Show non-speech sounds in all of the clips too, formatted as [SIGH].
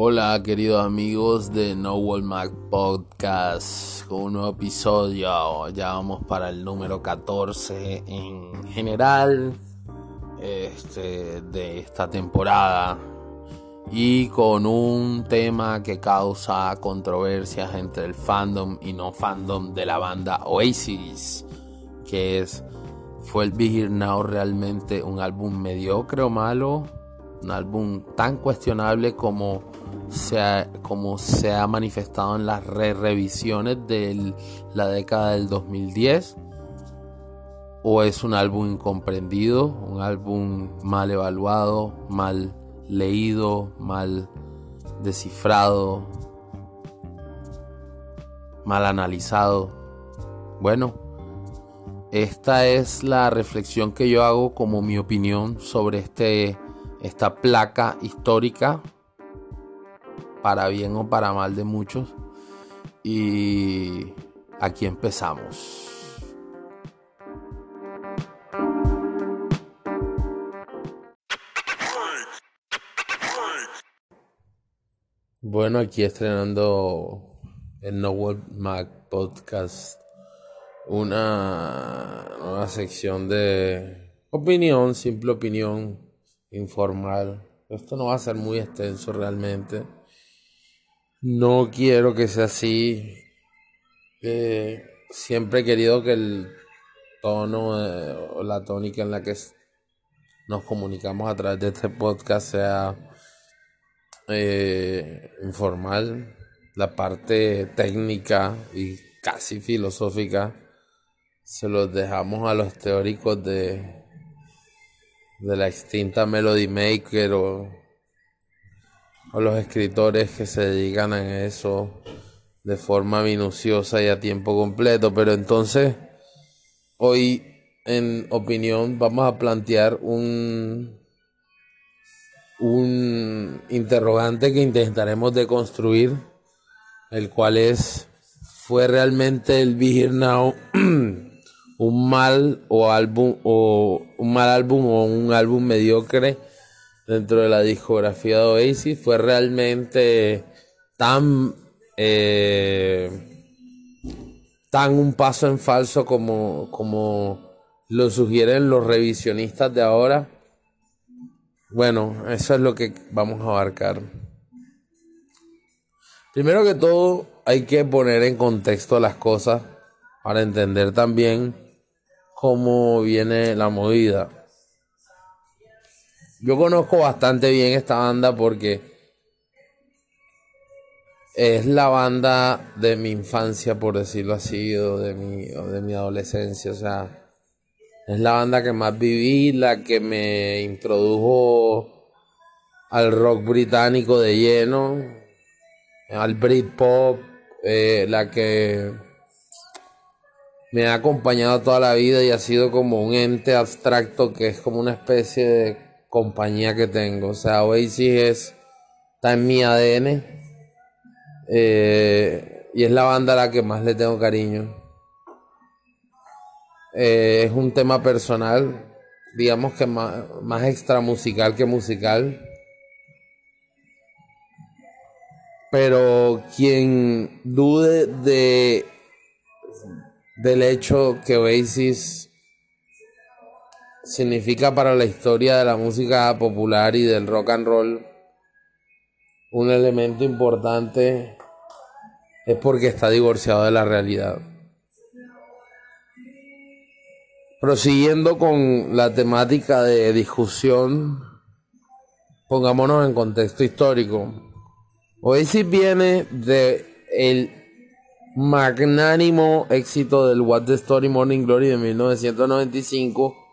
Hola queridos amigos de No Wall Mac Podcast con un nuevo episodio. Ya vamos para el número 14 en general este, de esta temporada y con un tema que causa controversias entre el fandom y no fandom de la banda Oasis, que es ¿Fue el Big Now realmente un álbum mediocre o malo? Un álbum tan cuestionable como se como se ha manifestado en las re revisiones de la década del 2010. O es un álbum incomprendido, un álbum mal evaluado, mal leído, mal descifrado, mal analizado. Bueno, esta es la reflexión que yo hago como mi opinión sobre este, esta placa histórica, para bien o para mal de muchos. Y aquí empezamos. Bueno, aquí estrenando el No World Mac Podcast una nueva sección de opinión, simple opinión informal. Esto no va a ser muy extenso realmente. No quiero que sea así. Eh, siempre he querido que el tono eh, o la tónica en la que nos comunicamos a través de este podcast sea eh, informal. La parte técnica y casi filosófica se los dejamos a los teóricos de, de la extinta Melody Maker o, o los escritores que se dedican a eso de forma minuciosa y a tiempo completo. Pero entonces, hoy en opinión vamos a plantear un, un interrogante que intentaremos deconstruir, el cual es, ¿fue realmente el Be Now [CLEARS THROAT] un mal o álbum o un mal álbum o un álbum mediocre dentro de la discografía de Oasis fue realmente tan eh, tan un paso en falso como como lo sugieren los revisionistas de ahora bueno eso es lo que vamos a abarcar primero que todo hay que poner en contexto las cosas para entender también cómo viene la movida. Yo conozco bastante bien esta banda porque es la banda de mi infancia, por decirlo así, o de mi, de mi adolescencia. O sea, es la banda que más viví, la que me introdujo al rock británico de lleno, al Britpop, eh, la que me ha acompañado toda la vida y ha sido como un ente abstracto que es como una especie de compañía que tengo. O sea, Oasis es, está en mi ADN eh, y es la banda a la que más le tengo cariño. Eh, es un tema personal, digamos que más, más extra musical que musical. Pero quien dude de del hecho que Oasis significa para la historia de la música popular y del rock and roll un elemento importante es porque está divorciado de la realidad. Prosiguiendo con la temática de discusión, pongámonos en contexto histórico. Oasis viene de el magnánimo éxito del What the Story Morning Glory de 1995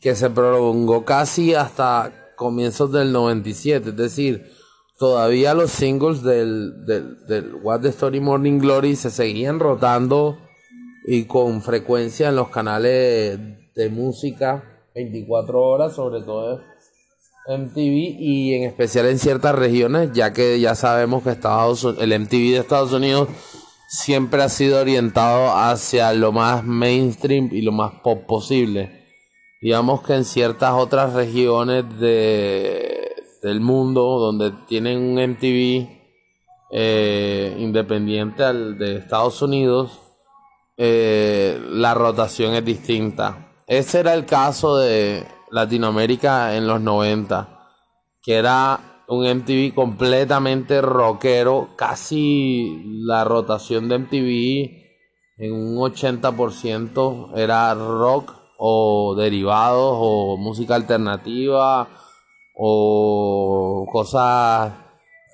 que se prolongó casi hasta comienzos del 97, es decir, todavía los singles del, del, What the Story Morning Glory se seguían rotando y con frecuencia en los canales de música 24 horas, sobre todo MTV y en especial en ciertas regiones, ya que ya sabemos que Estados, el MTV de Estados Unidos siempre ha sido orientado hacia lo más mainstream y lo más pop posible. Digamos que en ciertas otras regiones de, del mundo, donde tienen un MTV eh, independiente al de Estados Unidos, eh, la rotación es distinta. Ese era el caso de Latinoamérica en los 90, que era un MTV completamente rockero, casi la rotación de MTV en un 80% era rock o derivados o música alternativa o cosas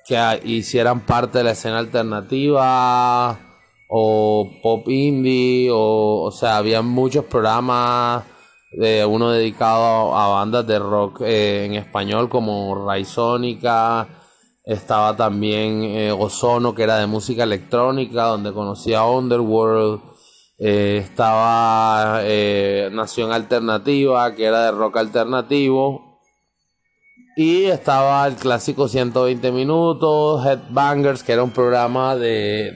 que hicieran parte de la escena alternativa o pop indie o o sea había muchos programas de uno dedicado a, bandas de rock eh, en español como Raizónica estaba también eh, Ozono que era de música electrónica donde conocía Underworld eh, estaba Nación Alternativa que era de rock alternativo. Y estaba el clásico 120 minutos, Headbangers, que era un programa de,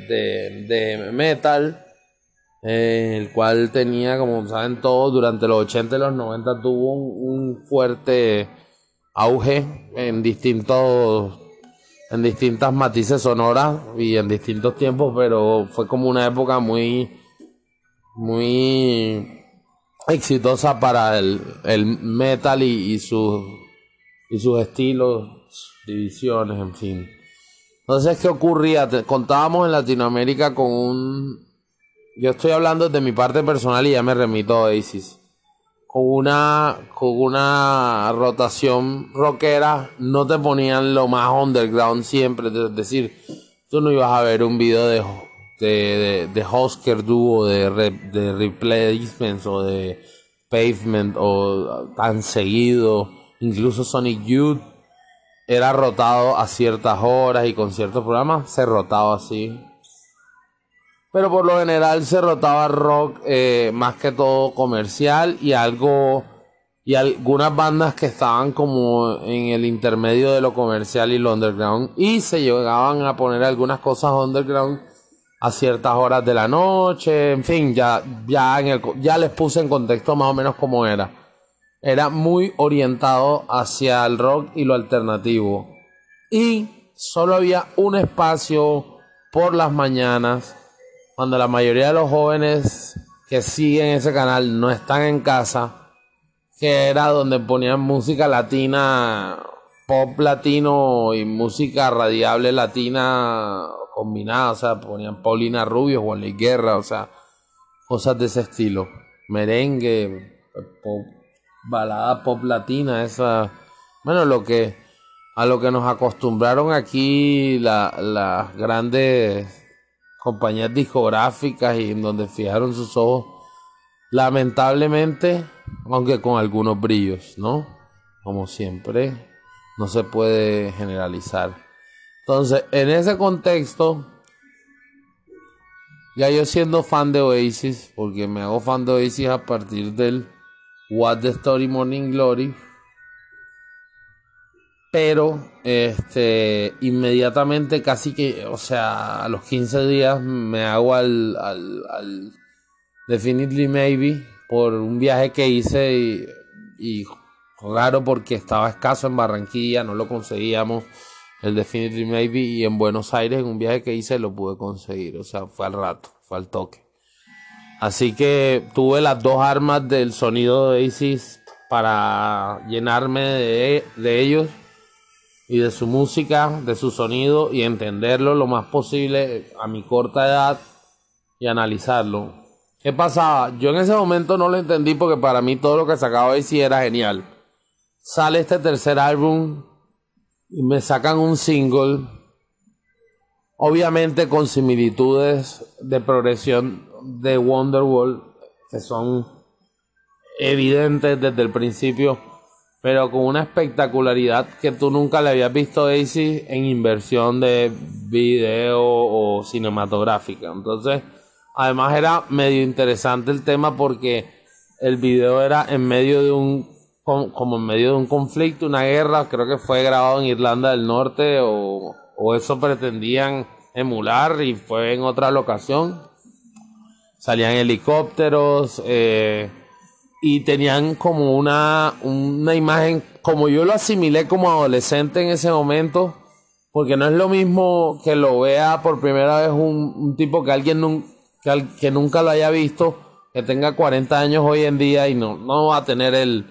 de, metal, eh, el cual tenía, como saben todos, durante los 80 y los 90 tuvo un, fuerte auge en distintos en distintas matices sonoras y en distintos tiempos, pero fue como una época muy muy exitosa para el, el metal y, sus y sus estilos, divisiones, en fin. Entonces, ¿qué ocurría? contábamos en Latinoamérica con un... Yo estoy hablando de mi parte personal y ya me remito a Oasis. Con una, con una rotación rockera, no te ponían lo más underground siempre. Es decir, tú no ibas a ver un video de, de, de, Husker Duo, de, de Replacements o de Pavement o tan seguido Incluso Sonic Youth era rotado a ciertas horas y con ciertos programas se rotaba así. Pero por lo general se rotaba rock eh, más que todo comercial y algo y algunas bandas que estaban como en el intermedio de lo comercial y lo underground y se llegaban a poner algunas cosas underground a ciertas horas de la noche, en fin, ya ya en el, ya les puse en contexto más o menos cómo era era muy orientado hacia el rock y lo alternativo. Y solo había un espacio por las mañanas, cuando la mayoría de los jóvenes que siguen ese canal no están en casa, que era donde ponían música latina, pop latino y música radiable latina combinada, o sea, ponían Paulina Rubio, Juan Luis Guerra, o sea, cosas de ese estilo, merengue, balada pop latina, esa, bueno, lo que, a lo que nos acostumbraron aquí las grandes compañías discográficas y en donde fijaron sus ojos, lamentablemente, aunque con algunos brillos, ¿no? Como siempre, no se puede generalizar. Entonces, en ese contexto, ya yo siendo fan de Oasis, porque me hago fan de Oasis a partir del What the Story Morning Glory. Pero este inmediatamente casi que, o sea, a los 15 días me hago al, al, Definitely Maybe por un viaje que hice y, y raro porque estaba escaso en Barranquilla, no lo conseguíamos el Definitely Maybe y en Buenos Aires en un viaje que hice lo pude conseguir, o sea, fue al rato, fue al toque. Así que tuve las dos armas del sonido de Isis para llenarme de, de, ellos y de su música, de su sonido y entenderlo lo más posible a mi corta edad y analizarlo. ¿Qué pasaba? Yo en ese momento no lo entendí porque para mí todo lo que sacaba Isis era genial. Sale este tercer álbum y me sacan un single, obviamente con similitudes de progresión de Wonderwall que son evidentes desde el principio, pero con una espectacularidad que tú nunca le habías visto a Daisy en inversión de video o cinematográfica. Entonces, además era medio interesante el tema porque el video era en medio de un como en medio de un conflicto, una guerra, creo que fue grabado en Irlanda del Norte o, eso pretendían emular y fue en otra locación. Salían helicópteros, eh, y tenían como una, una imagen, como yo lo asimilé como adolescente en ese momento, porque no es lo mismo que lo vea por primera vez un, tipo que alguien que, que, nunca lo haya visto, que tenga 40 años hoy en día y no, no va a tener el,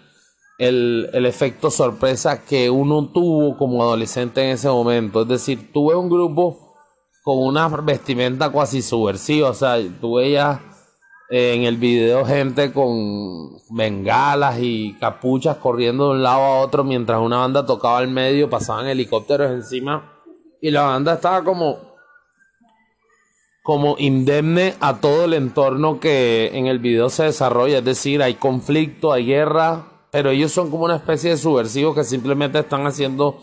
el, el efecto sorpresa que uno tuvo como adolescente en ese momento. Es decir, tuve un grupo con una vestimenta cuasi subversiva, o sea, tuve ya en el video gente con bengalas y capuchas corriendo de un lado a otro mientras una banda tocaba al medio, pasaban helicópteros encima y la banda estaba como como indemne a todo el entorno que en el video se desarrolla, es decir, hay conflicto, hay guerra, pero ellos son como una especie de subversivos que simplemente están haciendo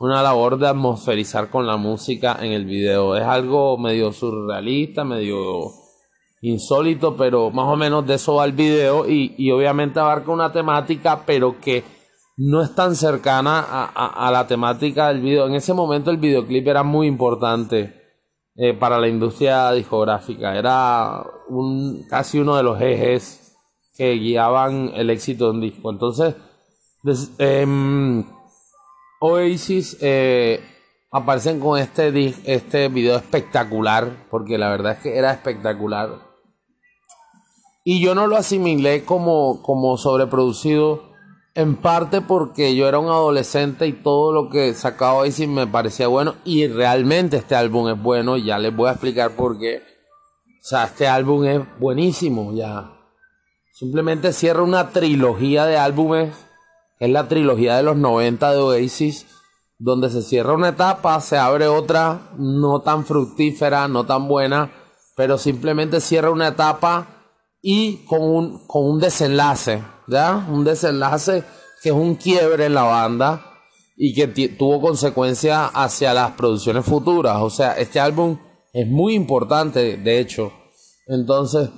una labor de atmosferizar con la música en el video. Es algo medio surrealista, medio insólito, pero más o menos de eso va el video y, obviamente abarca una temática, pero que no es tan cercana a, la temática del video. En ese momento el videoclip era muy importante eh, para la industria discográfica, era un, casi uno de los ejes que guiaban el éxito de un disco. Entonces, em, Oasis eh, aparecen con este, este video espectacular, porque la verdad es que era espectacular y yo no lo asimilé como, como sobreproducido, en parte porque yo era un adolescente y todo lo que sacaba sí me parecía bueno. Y realmente este álbum es bueno, ya les voy a explicar por qué. O sea, este álbum es buenísimo, ya. Simplemente cierra una trilogía de álbumes, es la trilogía de los 90 de Oasis, donde se cierra una etapa, se abre otra no tan fructífera, no tan buena, pero simplemente cierra una etapa y con un, con un desenlace, ¿ya? Un desenlace que es un quiebre en la banda y que tuvo consecuencias hacia las producciones futuras. O sea, este álbum es muy importante, de hecho. Entonces,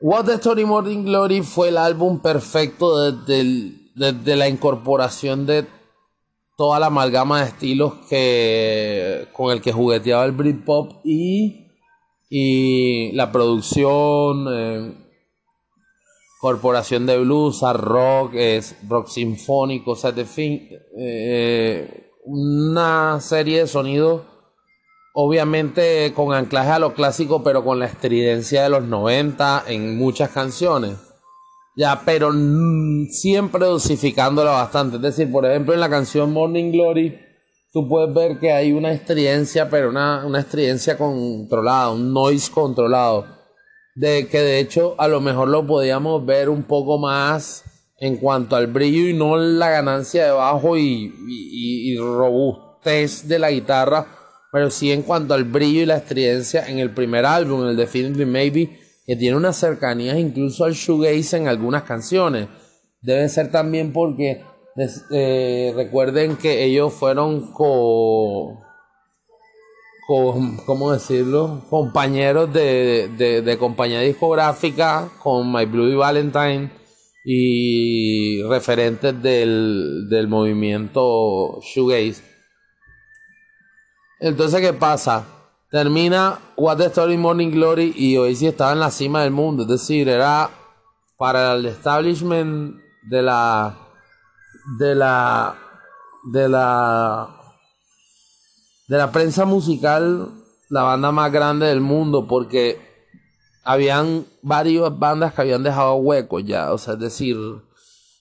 What the Story Morning Glory fue el álbum perfecto desde, la incorporación de toda la amalgama de estilos que con el que jugueteaba el Britpop y y la producción, eh, Corporación de Blues, rock, es rock sinfónico, o sea, de fin, eh, una serie de sonidos, obviamente con anclaje a lo clásico, pero con la estridencia de los 90 en muchas canciones. Ya, pero siempre dosificándola bastante. Es decir, por ejemplo, en la canción Morning Glory, tú puedes ver que hay una estridencia, pero una, una estridencia controlada, un noise controlado. De que de hecho a lo mejor lo podíamos ver un poco más en cuanto al brillo y no la ganancia de bajo y, y, robustez de la guitarra, pero sí en cuanto al brillo y la estridencia en el primer álbum, el Definitely Maybe, que tiene unas cercanías incluso al shoegaze en algunas canciones. Debe ser también porque eh, recuerden que ellos fueron con, ¿cómo decirlo? Compañeros de, de, compañía discográfica con My Blue Valentine y referentes del, del movimiento Shoegaze. Entonces, ¿qué pasa? Termina What the Story Morning Glory y sí estaba en la cima del mundo. Es decir, era para el establishment de la de la de la de la prensa musical la banda más grande del mundo porque habían varias bandas que habían dejado huecos ya, o sea, es decir,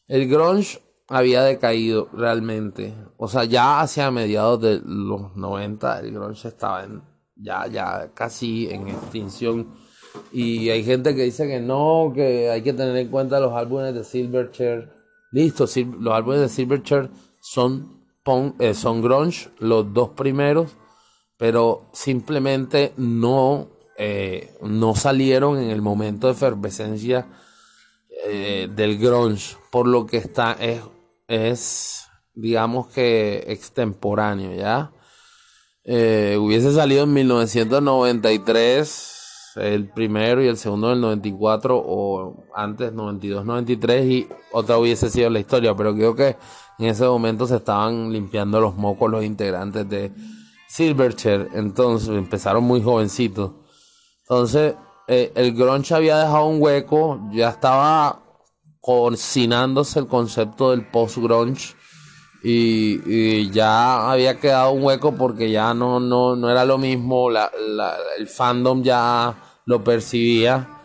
el grunge había decaído realmente, o sea, ya hacia mediados de los 90 el grunge estaba en, ya ya casi en extinción. Y hay gente que dice que no, que hay que tener en cuenta los álbumes de Silverchair. Listo, los álbumes de Silverchair son, eh, son grunge, los dos primeros, pero simplemente no, eh, no salieron en el momento de efervescencia eh, del grunge, por lo que está, es, es digamos que extemporáneo, ¿ya? hubiese salido en 1993 el primero y el segundo del 94 o antes 92, 93 y otra hubiese sido la historia, pero creo que en ese momento se estaban limpiando los mocos los integrantes de Silverchair, entonces empezaron muy jovencitos. Entonces, eh, el grunge había dejado un hueco, ya estaba cocinándose el concepto del post-grunge y, ya había quedado un hueco porque ya no, no, no era lo mismo, la, el fandom ya lo percibía.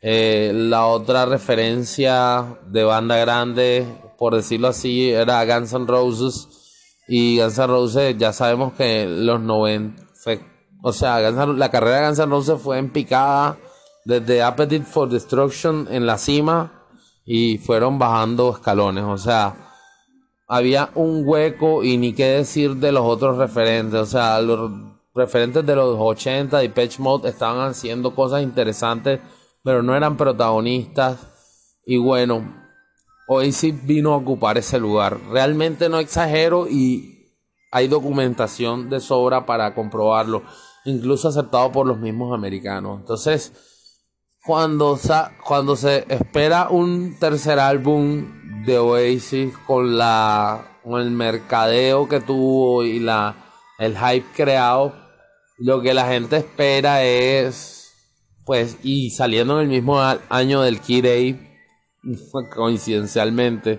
Eh, la otra referencia de banda grande, por decirlo así, era Guns N' Roses. Y Guns N' Roses, ya sabemos que los 90, o sea, la carrera de Guns N' Roses fue en picada desde Appetite for Destruction en la cima y fueron bajando escalones. O sea, había un hueco y ni qué decir de los otros referentes. O sea, los referentes de los 80 y Patch Mode estaban haciendo cosas interesantes, pero no eran protagonistas. Y bueno, sí vino a ocupar ese lugar. Realmente no exagero y hay documentación de sobra para comprobarlo, incluso aceptado por los mismos americanos. Entonces, cuando, cuando se espera un tercer álbum de Oasis con la con el mercadeo que tuvo y la el hype creado lo que la gente espera es pues y saliendo en el mismo año del Key Day [LAUGHS] coincidencialmente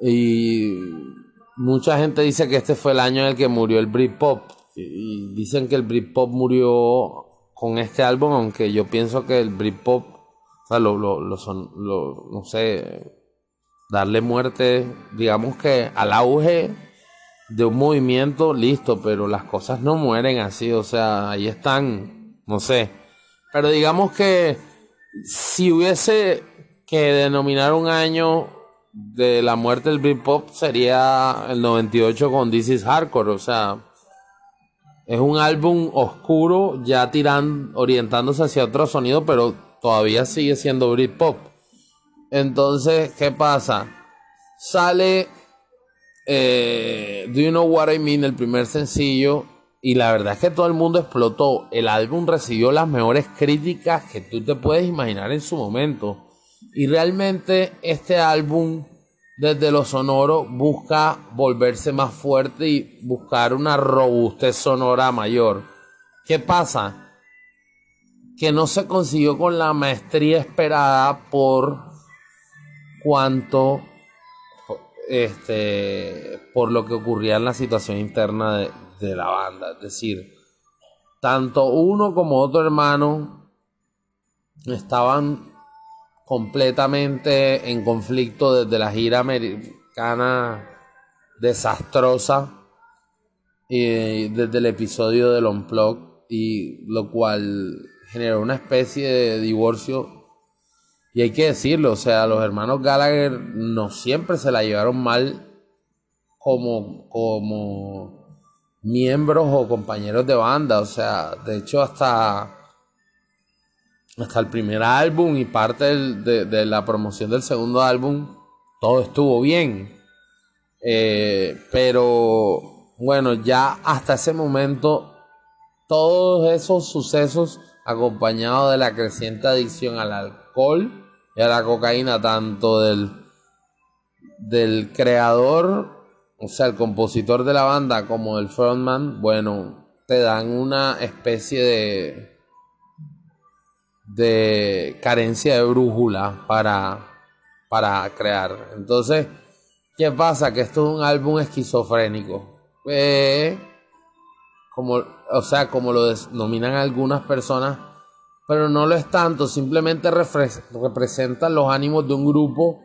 y mucha gente dice que este fue el año en el que murió el Britpop y dicen que el Britpop murió con este álbum aunque yo pienso que el Britpop o sea, lo, lo, lo, son, lo no sé darle muerte, digamos que al auge de un movimiento, listo, pero las cosas no mueren así, o sea, ahí están, no sé. Pero digamos que si hubiese que denominar un año de la muerte del Britpop sería el 98 con This is Hardcore, o sea, es un álbum oscuro ya tirando, orientándose hacia otro sonido, pero todavía sigue siendo Britpop. Entonces, ¿qué pasa? Sale eh, Do You Know What I Mean, el primer sencillo, y la verdad es que todo el mundo explotó. El álbum recibió las mejores críticas que tú te puedes imaginar en su momento. Y realmente este álbum, desde lo sonoro, busca volverse más fuerte y buscar una robustez sonora mayor. ¿Qué pasa? Que no se consiguió con la maestría esperada por cuanto este, por lo que ocurría en la situación interna de, de la banda. Es decir, tanto uno como otro hermano estaban completamente en conflicto desde la gira americana desastrosa y desde el episodio del Unplug y lo cual generó una especie de divorcio y hay que decirlo, o sea, los hermanos Gallagher no siempre se la llevaron mal como, como miembros o compañeros de banda. O sea, de hecho hasta, hasta el primer álbum y parte de, la promoción del segundo álbum, todo estuvo bien. Eh, pero bueno, ya hasta ese momento, todos esos sucesos acompañados de la creciente adicción al alcohol, y a la cocaína tanto del, del creador, o sea, el compositor de la banda como del frontman, bueno, te dan una especie de de carencia de brújula para, para crear. Entonces, ¿qué pasa? Que esto es un álbum esquizofrénico. Eh, como, o sea, como lo denominan algunas personas, pero no lo es tanto, simplemente representa los ánimos de un grupo,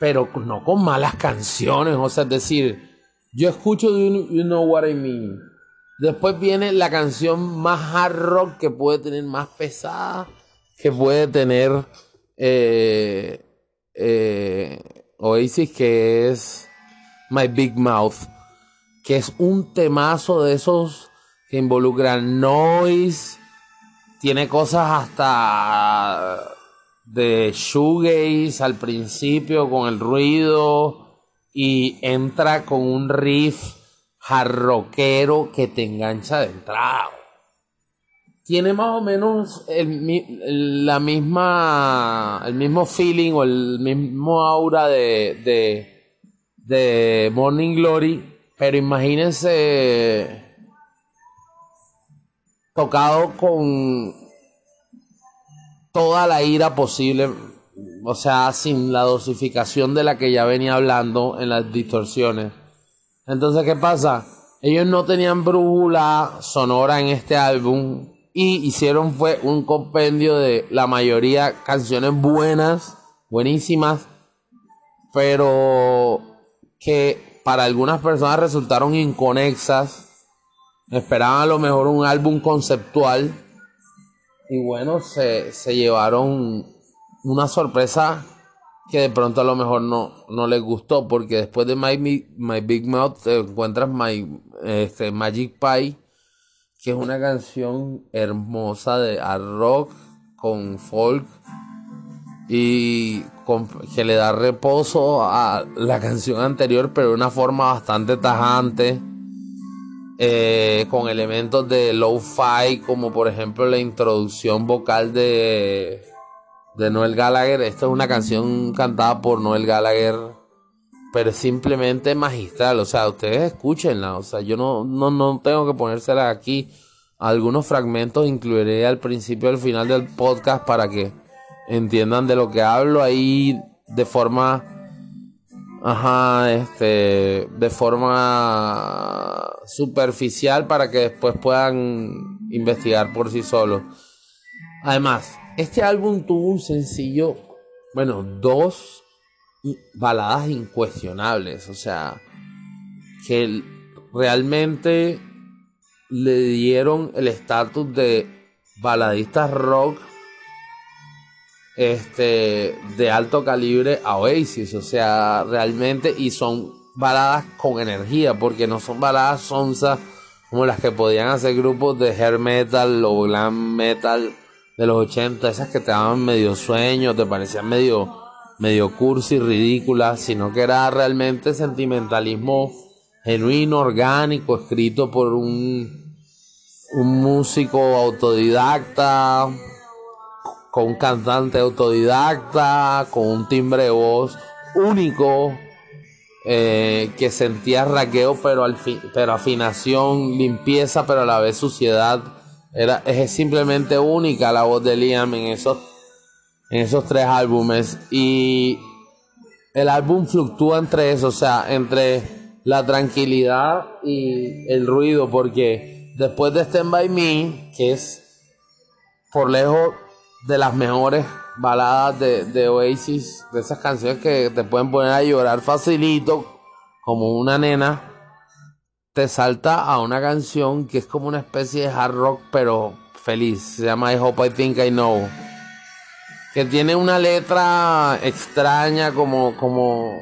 pero no con malas canciones, o sea, es decir, yo escucho You, Know What I Mean, después viene la canción más hard rock que puede tener, más pesada, que puede tener eh, eh, Oasis, que es My Big Mouth, que es un temazo de esos que involucran noise, tiene cosas hasta de shoegaze al principio con el ruido y entra con un riff jarroquero que te engancha de entrada. Tiene más o menos el, la misma, el mismo feeling o el mismo aura de, de, de Morning Glory, pero imagínense tocado con toda la ira posible o sea, sin la dosificación de la que ya venía hablando en las distorsiones. Entonces, ¿qué pasa? Ellos no tenían brújula sonora en este álbum y hicieron fue un compendio de la mayoría canciones buenas, buenísimas, pero que para algunas personas resultaron inconexas. Esperaban a lo mejor un álbum conceptual y bueno, se, se llevaron una sorpresa que de pronto a lo mejor no, no les gustó, porque después de My, My Big Mouth te encuentras My, este, Magic Pie, que es una canción hermosa de rock con folk y que le da reposo a la canción anterior, pero de una forma bastante tajante. Eh, con elementos de low-fi, como por ejemplo la introducción vocal de de Noel Gallagher. Esta es una canción cantada por Noel Gallagher, pero es simplemente magistral. O sea, ustedes escúchenla. O sea, yo no, no, no tengo que ponérsela aquí. Algunos fragmentos incluiré al principio y al final del podcast para que entiendan de lo que hablo ahí de forma. Ajá, este. De forma superficial para que después puedan investigar por sí solos. Además, este álbum tuvo un sencillo, bueno, dos baladas incuestionables, o sea, que realmente le dieron el estatus de baladistas rock este de alto calibre a Oasis, o sea, realmente y son baladas con energía, porque no son baladas sonzas como las que podían hacer grupos de hair metal o glam metal de los 80, esas que te daban medio sueño, te parecían medio, medio cursi, ridículas, sino que era realmente sentimentalismo genuino, orgánico, escrito por un, un músico autodidacta, con un cantante autodidacta, con un timbre de voz único, eh, que sentía raqueo, pero, al pero afinación, limpieza, pero a la vez suciedad era, es simplemente única la voz de Liam en esos, en esos tres álbumes. Y el álbum fluctúa entre eso, o sea, entre la tranquilidad y el ruido, porque después de Stand By Me, que es por lejos de las mejores baladas de, de Oasis, de esas canciones que te pueden poner a llorar facilito, como una nena te salta a una canción que es como una especie de hard rock, pero feliz. Se llama I Hope I Think I Know. Que tiene una letra extraña, como, como,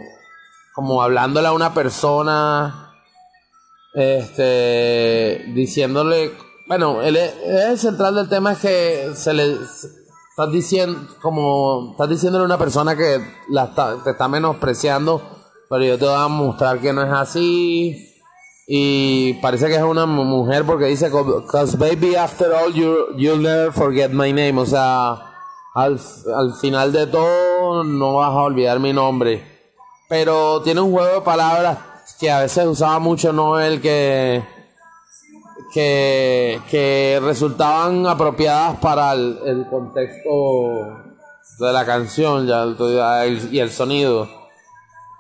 como hablándole a una persona, este, diciéndole, bueno, el, el central del tema es que se le, estás diciendo, como, estás diciéndole a una persona que la te está menospreciando, pero yo te voy a mostrar que no es así y parece que es una mujer porque dice, cause baby after all you, you'll never forget my name. O sea, al, al final de todo no vas a olvidar mi nombre. Pero tiene un juego de palabras que a veces usaba mucho Noel que, que, que resultaban apropiadas para el, contexto de la canción ya, y el sonido.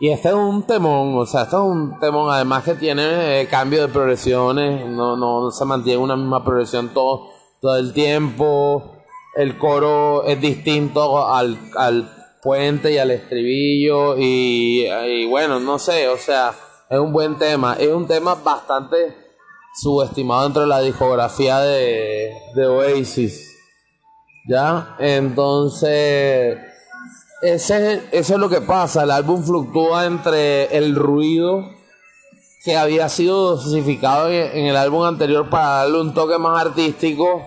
Y este es un temón, o sea, este es un temón además que tiene eh, cambio de progresiones, no, no se mantiene una misma progresión todo, todo el tiempo, el coro es distinto al, al puente y al estribillo y, y, bueno, no sé, o sea, es un buen tema, es un tema bastante subestimado dentro de la discografía de, de Oasis, ¿ya? Entonces ese, eso es lo que pasa. El álbum fluctúa entre el ruido que había sido dosificado en el álbum anterior para darle un toque más artístico.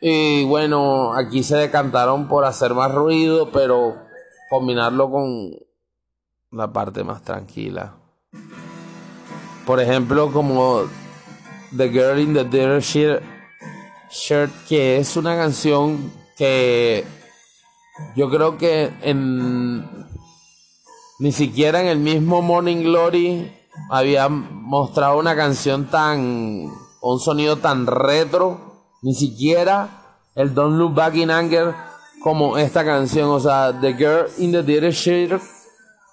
Y bueno, aquí se decantaron por hacer más ruido, pero combinarlo con la parte más tranquila. Por ejemplo, como The Girl in the Dirty Shirt, Shirt que es una canción que yo creo que en ni siquiera en el mismo Morning Glory había mostrado una canción tan un sonido tan retro, ni siquiera el Don't Look Back in Anger como esta canción, o sea, The Girl in the Dirty Shirt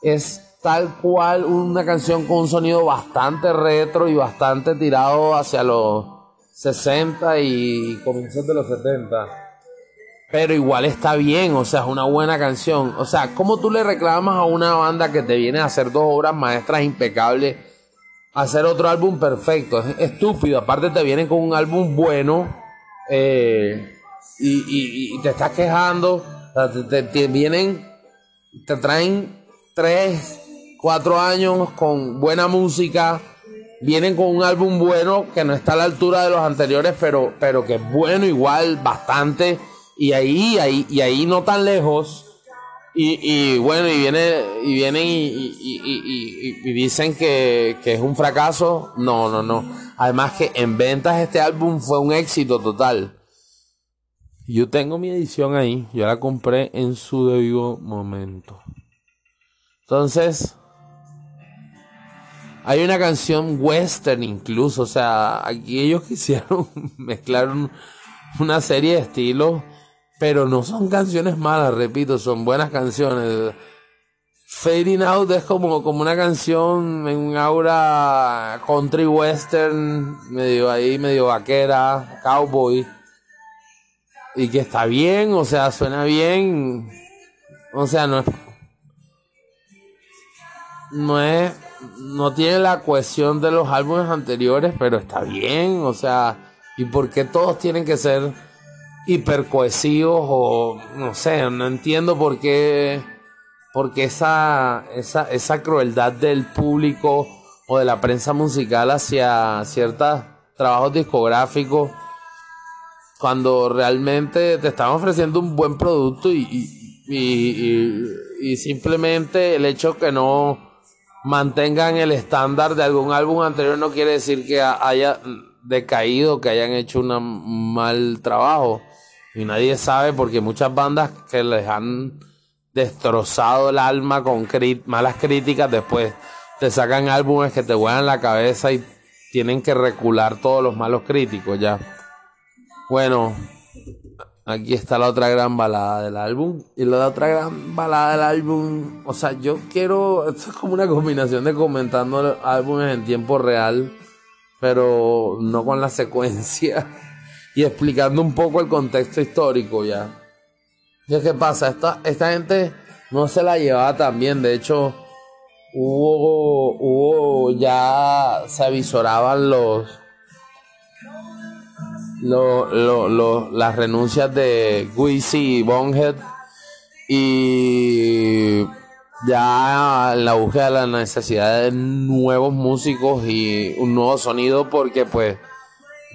es tal cual una canción con un sonido bastante retro y bastante tirado hacia los 60 y comienzos de los 70. Pero igual está bien, o sea, es una buena canción. O sea, ¿cómo tú le reclamas a una banda que te viene a hacer dos obras maestras impecables, hacer otro álbum perfecto? Es estúpido. Aparte te vienen con un álbum bueno eh, y, te estás quejando. te vienen, te traen tres, cuatro años con buena música. Vienen con un álbum bueno que no está a la altura de los anteriores, pero, pero que es bueno igual, bastante. Y ahí, ahí, y ahí no tan lejos. Y, bueno, y viene, y vienen y, dicen que, que, es un fracaso. No, no, no. Además que en ventas este álbum fue un éxito total. Yo tengo mi edición ahí. Yo la compré en su debido momento. Entonces, hay una canción western incluso, o sea, aquí ellos [LAUGHS] quisieron mezclar una serie de estilos, pero no son canciones malas, repito, son buenas canciones. Fading Out es como, como una canción en un aura country western, medio ahí, medio vaquera, cowboy. Y que está bien, o sea, suena bien. O sea, no es no es no tiene la cohesión de los álbumes anteriores, pero está bien, o sea, ¿y por qué todos tienen que ser hipercohesivos o no sé, no entiendo por qué porque esa, esa, esa crueldad del público o de la prensa musical hacia ciertos trabajos discográficos cuando realmente te están ofreciendo un buen producto y, y, y simplemente el hecho que no mantengan el estándar de algún álbum anterior no quiere decir que haya decaído, que hayan hecho un mal trabajo. Y nadie sabe porque muchas bandas que les han destrozado el alma con malas críticas después te sacan álbumes que te vuelan la cabeza y tienen que recular todos los malos críticos ya. Bueno, Aquí está la otra gran balada del álbum. Y la otra gran balada del álbum. O sea, yo quiero. Esto es como una combinación de comentando álbumes en tiempo real. Pero no con la secuencia. Y explicando un poco el contexto histórico ya. ¿Y qué pasa? Esta, esta gente no se la llevaba tan bien. De hecho, hubo. Hubo. Ya se avisoraban los lo, lo, las renuncias de Guisi y Bonehead y ya en la búsqueda de la necesidad de nuevos músicos y un nuevo sonido porque pues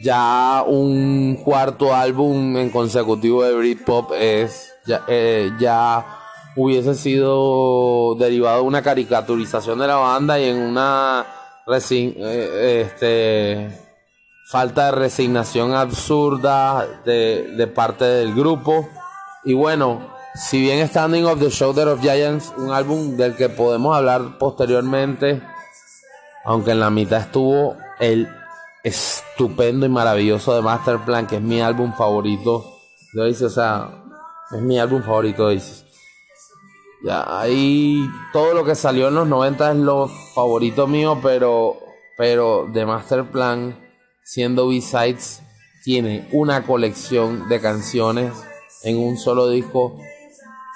ya un cuarto álbum en consecutivo de Britpop es ya, eh, ya hubiese sido derivado de una caricaturización de la banda y en una eh, este falta de resignación absurda de, de, parte del grupo. Y bueno, si bien Standing of the Shoulder of Giants, un álbum del que podemos hablar posteriormente, aunque en la mitad estuvo el estupendo y maravilloso de Masterplan, que es mi álbum favorito de Oasis, o sea, es mi álbum favorito de. Ya, ahí todo lo que salió en los 90 es lo favorito mío, pero, pero de Masterplan siendo B-Sides, tiene una colección de canciones en un solo disco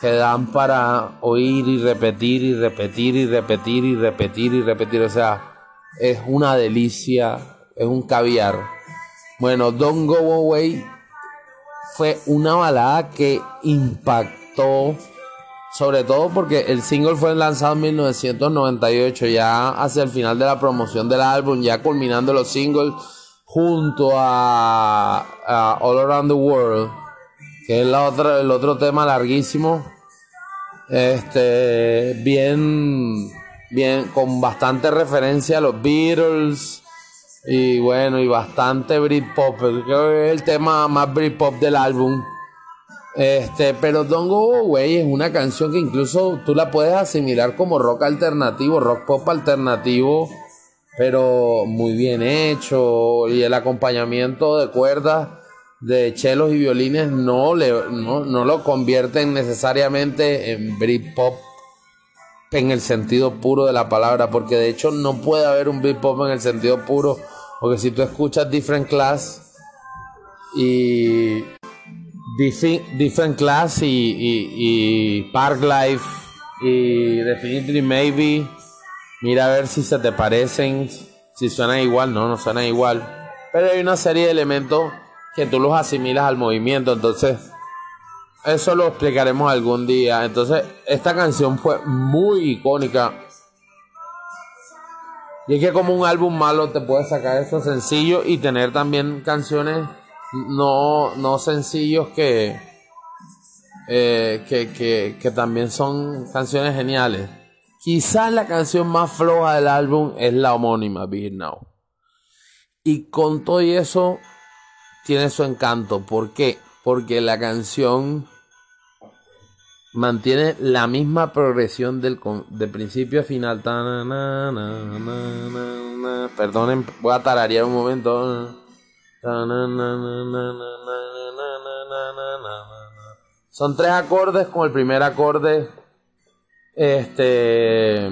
que dan para oír y repetir y repetir y repetir y repetir y repetir. O sea, es una delicia, es un caviar. Bueno, Don't Go Away fue una balada que impactó, sobre todo porque el single fue lanzado en 1998, ya hacia el final de la promoción del álbum, ya culminando los singles junto a, All Around the World, que es la otra, el otro tema larguísimo, este, bien, bien, con bastante referencia a los Beatles y bueno, y bastante Britpop, creo que es el tema más Britpop del álbum. Este, pero Don't Go Away es una canción que incluso tú la puedes asimilar como rock alternativo, rock pop alternativo pero muy bien hecho y el acompañamiento de cuerdas de chelos y violines no, le, no, no lo convierten necesariamente en Britpop en el sentido puro de la palabra, porque de hecho no puede haber un Britpop en el sentido puro, porque si tú escuchas Different Class y Different, Class y, Park Life y Definitely Maybe, mira a ver si se te parecen, si suenan igual, no, no suenan igual. Pero hay una serie de elementos que tú los asimilas al movimiento, entonces eso lo explicaremos algún día. Entonces, esta canción fue muy icónica. Y es que como un álbum malo te puede sacar esto sencillo y tener también canciones no, no sencillos que, eh, que, que, que también son canciones geniales. Quizás la canción más floja del álbum es la homónima, Be Now. Y con todo eso tiene su encanto. ¿Por qué? Porque la canción mantiene la misma progresión del de principio a final. Perdonen, voy a tararear un momento. Son tres acordes con el primer acorde este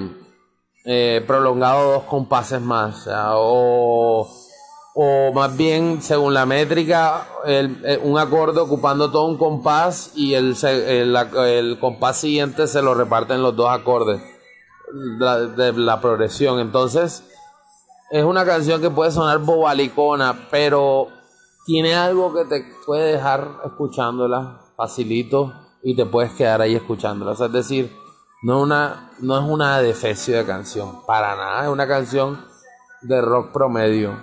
eh, prolongado dos compases más. O, o, más bien, según la métrica, el, un acorde ocupando todo un compás y el, el, el compás siguiente se lo reparten los dos acordes de la progresión. Entonces, es una canción que puede sonar bobalicona, pero tiene algo que te puede dejar escuchándola facilito y te puedes quedar ahí escuchándola. es decir, no, una, no es una defecio de canción, para nada, es una canción de rock promedio.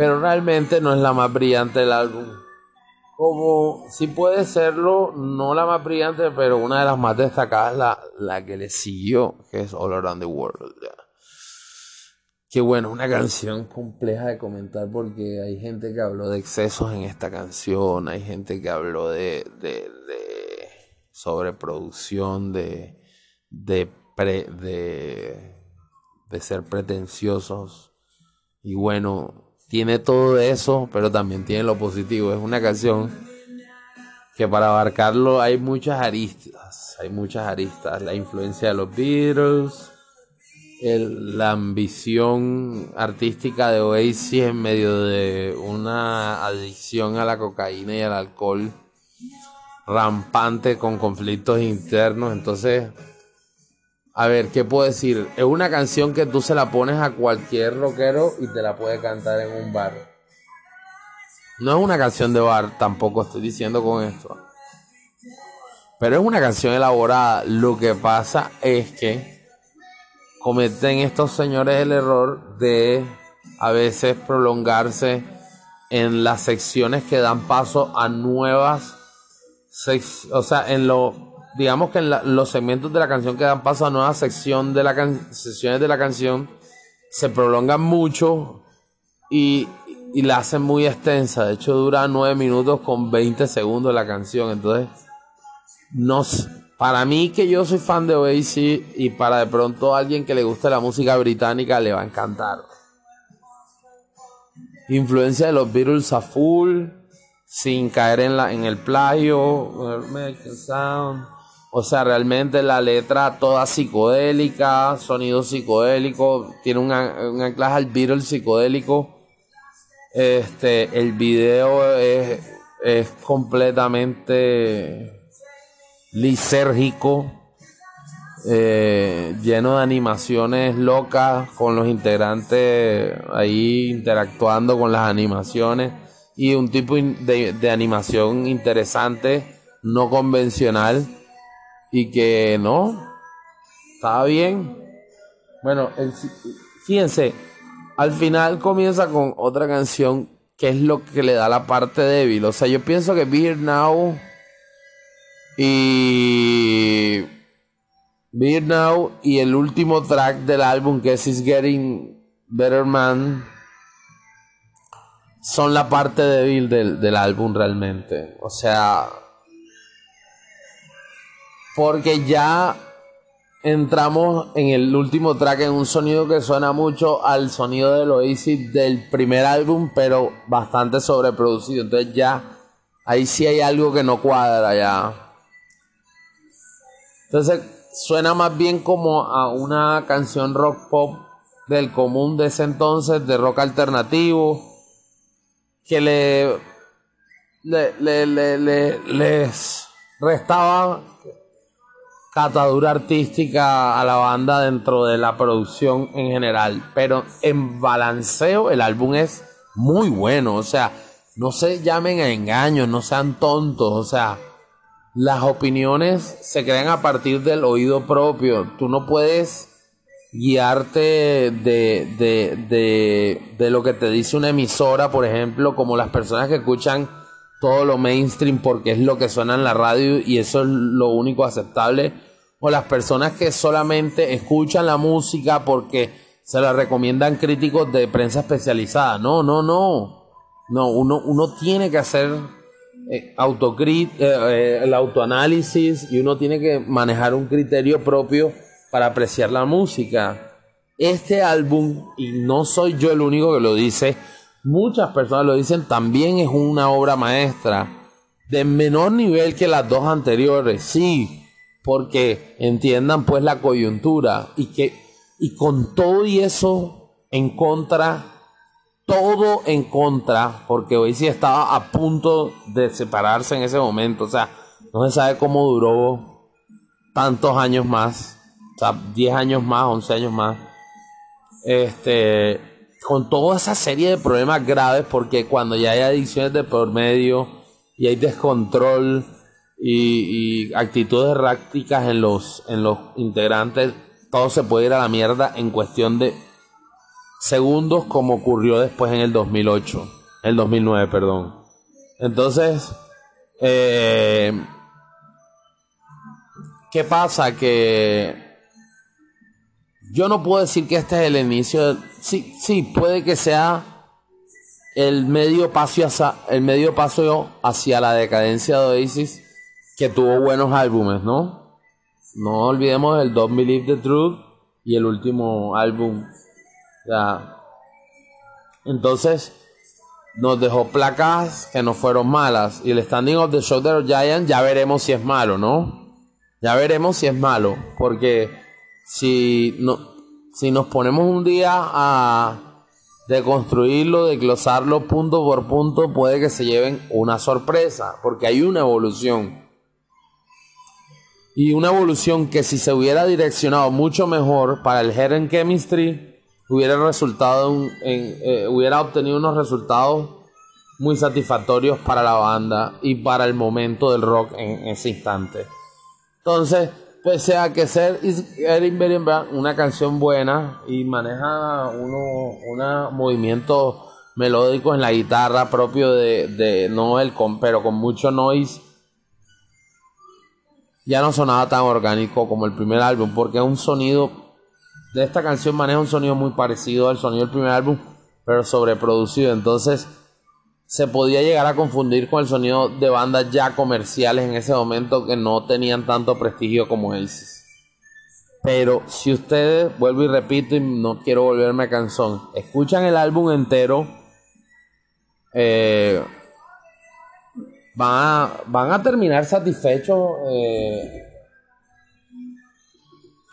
Pero realmente no es la más brillante del álbum. Como si puede serlo, no la más brillante, pero una de las más destacadas, la, la que le siguió, que es All Around the World. Qué bueno, una canción compleja de comentar porque hay gente que habló de excesos en esta canción, hay gente que habló de, de, de sobreproducción, de, de, de, de ser pretenciosos. Y bueno, tiene todo eso, pero también tiene lo positivo. Es una canción que para abarcarlo hay muchas aristas, hay muchas aristas. La influencia de los Beatles la ambición artística de Oasis en medio de una adicción a la cocaína y al alcohol rampante con conflictos internos. Entonces, a ver, ¿qué puedo decir? Es una canción que tú se la pones a cualquier rockero y te la puede cantar en un bar. No es una canción de bar, tampoco estoy diciendo con esto. Pero es una canción elaborada. Lo que pasa es que cometen estos señores el error de a veces prolongarse en las secciones que dan paso a nuevas o sea en lo digamos que en los segmentos de la canción que dan paso a nuevas sección de la secciones de la canción se prolongan mucho y, y la hacen muy extensa de hecho dura 9 minutos con 20 segundos la canción entonces no para mí que yo soy fan de Oasis y para de pronto alguien que le guste la música británica le va a encantar. Influencia de los Beatles a full, sin caer en, la, en el plagio. O sea, realmente la letra toda psicodélica, sonido psicodélico, tiene un, anclaje al Beatles psicodélico. Este, el video es, es completamente lisérgico, eh, lleno de animaciones locas, con los integrantes ahí interactuando con las animaciones y un tipo de, animación interesante, no convencional y que no, estaba bien. Bueno, fíjense, al final comienza con otra canción que es lo que le da la parte débil. O sea, yo pienso que Be Now y Beer Now y el último track del álbum que es Is Getting Better Man son la parte débil del, del álbum realmente. O sea, porque ya entramos en el último track en un sonido que suena mucho al sonido del Oasis del primer álbum, pero bastante sobreproducido. Entonces ya ahí sí hay algo que no cuadra ya. Entonces suena más bien como a una canción rock pop del común de ese entonces, de rock alternativo, que le, le, le, le les restaba catadura artística a la banda dentro de la producción en general. Pero en balanceo el álbum es muy bueno. O sea, no se llamen a engaños, no sean tontos. O sea, las opiniones se crean a partir del oído propio. Tú no puedes guiarte de, de, de, de lo que te dice una emisora, por ejemplo, como las personas que escuchan todo lo mainstream porque es lo que suena en la radio y eso es lo único aceptable. O las personas que solamente escuchan la música porque se la recomiendan críticos de prensa especializada. No, no, no. No, uno, uno tiene que hacer eh, autocrit eh, eh, el autoanálisis y uno tiene que manejar un criterio propio para apreciar la música. Este álbum, y no soy yo el único que lo dice, muchas personas lo dicen, también es una obra maestra de menor nivel que las dos anteriores, sí, porque entiendan pues la coyuntura y que y con todo y eso en contra, todo en contra, porque hoy sí estaba a punto de separarse en ese momento, o sea, no se sabe cómo duró tantos años más, o sea, 10 años más, 11 años más. Este, con toda esa serie de problemas graves, porque cuando ya hay adicciones de por medio y hay descontrol y, actitudes erráticas en los, en los integrantes, todo se puede ir a la mierda en cuestión de segundos, como ocurrió después en el 2008, el 2009, perdón. Entonces, eh, ¿qué pasa? Que yo no puedo decir que este es el inicio. Sí, sí, puede que sea el medio paso hacia, el medio paso hacia la decadencia de Oasis, que tuvo buenos álbumes, ¿no? No olvidemos el Don't Believe the Truth y el último álbum. Ya. Entonces, nos dejó placas que no fueron malas. Y el Standing of the Shoulder Giant ya veremos si es malo, ¿no? Ya veremos si es malo. Porque si, no, si nos ponemos un día a deconstruirlo, desglosarlo punto por punto, puede que se lleven una sorpresa, porque hay una evolución. Y una evolución que si se hubiera direccionado mucho mejor para el Head Chemistry, hubiera resultado en, eh, hubiera obtenido unos resultados muy satisfactorios para la banda y para el momento del rock en ese instante. Entonces, pese a que ser una canción buena y maneja uno un movimiento melódico en la guitarra propio de, de Noel, con, pero con mucho noise, ya no sonaba tan orgánico como el primer álbum, porque un sonido de esta canción maneja un sonido muy parecido al sonido del primer álbum, pero sobreproducido. Entonces, se podía llegar a confundir con el sonido de bandas ya comerciales en ese momento que no tenían tanto prestigio como Aces. Pero si ustedes, vuelvo y repito, y no quiero volverme a canción, escuchan el álbum entero, eh, van, a, van, a, terminar satisfechos eh,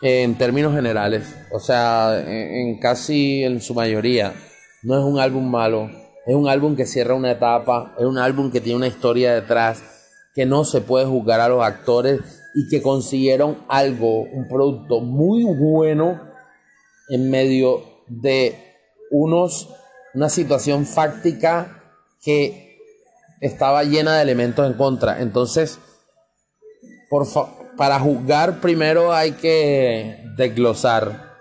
en términos generales. O sea, en casi en su mayoría. No es un álbum malo es un álbum que cierra una etapa, es un álbum que tiene una historia detrás, que no se puede juzgar a los actores y que consiguieron algo, un producto muy bueno en medio de unos, una situación fáctica que estaba llena de elementos en contra. Entonces, por para juzgar primero hay que desglosar.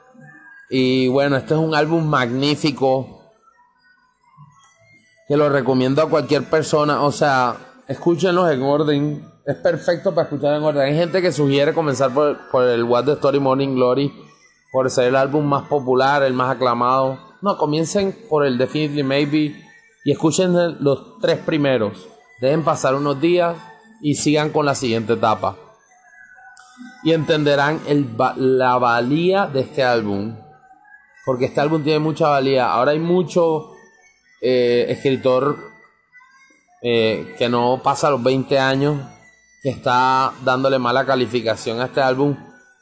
Y bueno, este es un álbum magnífico que lo recomiendo a cualquier persona. O sea, escúchenlos en orden. Es perfecto para escuchar en orden. Hay gente que sugiere comenzar por, el What the Story Morning Glory, por ser el álbum más popular, el más aclamado. No, comiencen por el Definitely Maybe y escuchen los tres primeros. Dejen pasar unos días y sigan con la siguiente etapa. y entenderán el, la valía de este álbum. Porque este álbum tiene mucha valía. Ahora hay mucho eh, escritor eh, que no pasa los 20 años que está dándole mala calificación a este álbum.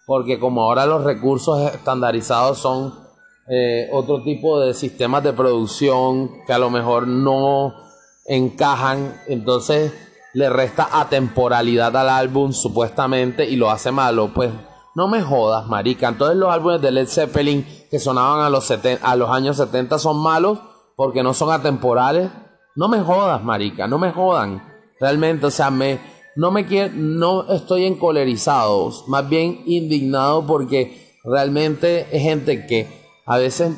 Porque como ahora los recursos estandarizados son eh, otro tipo de sistemas de producción que a lo mejor no encajan. Entonces le resta atemporalidad al álbum supuestamente y lo hace malo, pues no me jodas, marica. Entonces los álbumes de Led Zeppelin que sonaban a los, a los años 70 son malos porque no son atemporales. No me jodas, marica, no me jodan. Realmente, o sea, me no me quiero no estoy encolerizado, más bien indignado porque realmente es gente que a veces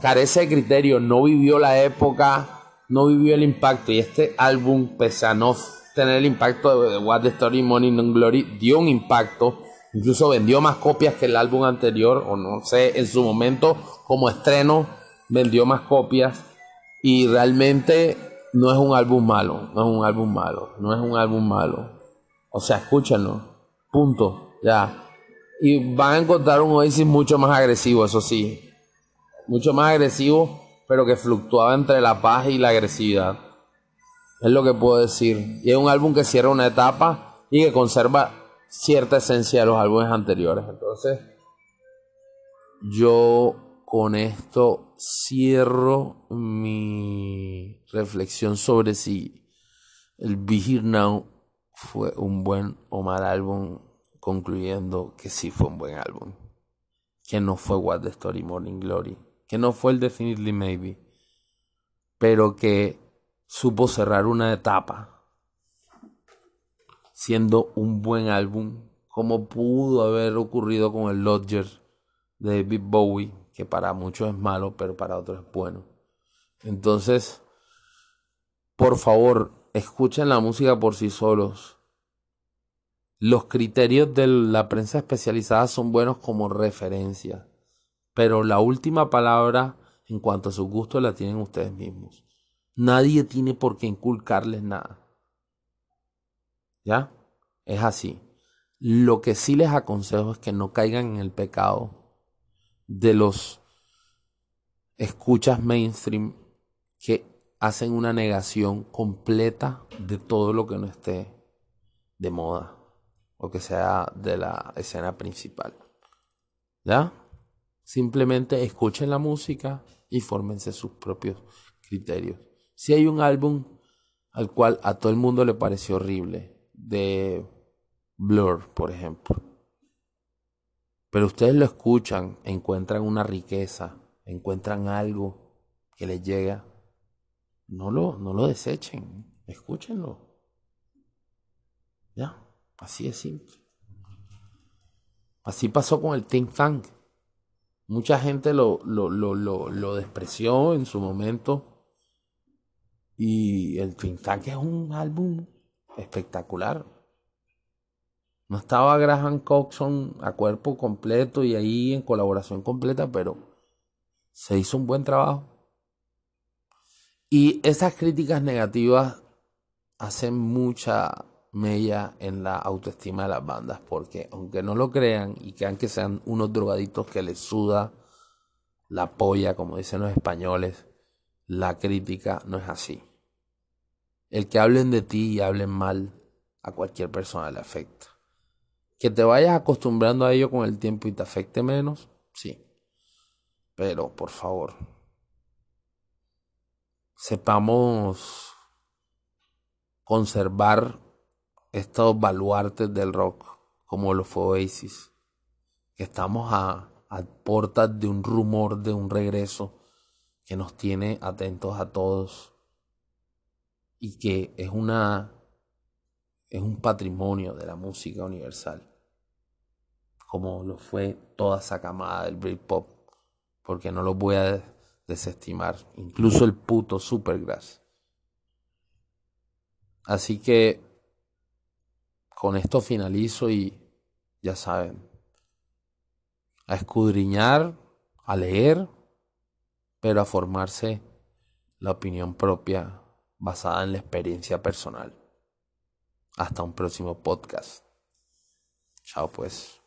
carece de criterio, no vivió la época, no vivió el impacto y este álbum pese a no tener el impacto de What the Story Money No Glory, dio un impacto, incluso vendió más copias que el álbum anterior, o no sé, en su momento como estreno vendió más copias y realmente no es un álbum malo, no es un álbum malo, no es un álbum malo. O sea, escúchenlo, punto, ya. Y van a encontrar un Oasis mucho más agresivo, eso sí, mucho más agresivo, pero que fluctuaba entre la paz y la agresividad. Es lo que puedo decir. Y es un álbum que cierra una etapa y que conserva cierta esencia de los álbumes anteriores. Entonces, yo con esto cierro mi reflexión sobre si el Be Here Now fue un buen o mal álbum, concluyendo que sí fue un buen álbum. Que no fue What the Story Morning Glory. Que no fue el Definitely Maybe. Pero que supo cerrar una etapa siendo un buen álbum, como pudo haber ocurrido con el Lodger de David Bowie, que para muchos es malo, pero para otros es bueno. Entonces, por favor, escuchen la música por sí solos. Los criterios de la prensa especializada son buenos como referencia, pero la última palabra en cuanto a su gusto la tienen ustedes mismos. Nadie tiene por qué inculcarles nada. ¿Ya? Es así. Lo que sí les aconsejo es que no caigan en el pecado de los escuchas mainstream que hacen una negación completa de todo lo que no esté de moda o que sea de la escena principal. ¿Ya? Simplemente escuchen la música y fórmense sus propios criterios. Si hay un álbum al cual a todo el mundo le pareció horrible, de Blur, por ejemplo, pero ustedes lo escuchan, encuentran una riqueza, encuentran algo que les llega, no lo, no lo desechen, escúchenlo. Ya, así es simple. Así pasó con el Think Tank. Mucha gente lo, lo, lo, lo despreció en su momento y el Twin Tank es un álbum espectacular. No estaba Graham Coxon a cuerpo completo y ahí en colaboración completa, pero se hizo un buen trabajo. Y esas críticas negativas hacen mucha mella en la autoestima de las bandas, porque aunque no lo crean y crean que sean unos drogaditos que les suda la polla, como dicen los españoles, la crítica no es así. El que hablen de ti y hablen mal a cualquier persona le afecta. Que te vayas acostumbrando a ello con el tiempo y te afecte menos, sí. Pero, por favor, sepamos conservar estos baluartes del rock como lo fue Oasis. Estamos a, a puertas de un rumor de un regreso que nos tiene atentos a todos y que es una es un patrimonio de la música universal como lo fue toda esa camada del Britpop porque no lo voy a desestimar incluso el puto Supergrass así que con esto finalizo y ya saben a escudriñar a leer pero a formarse la opinión propia basada en la experiencia personal. Hasta un próximo podcast. Chao pues.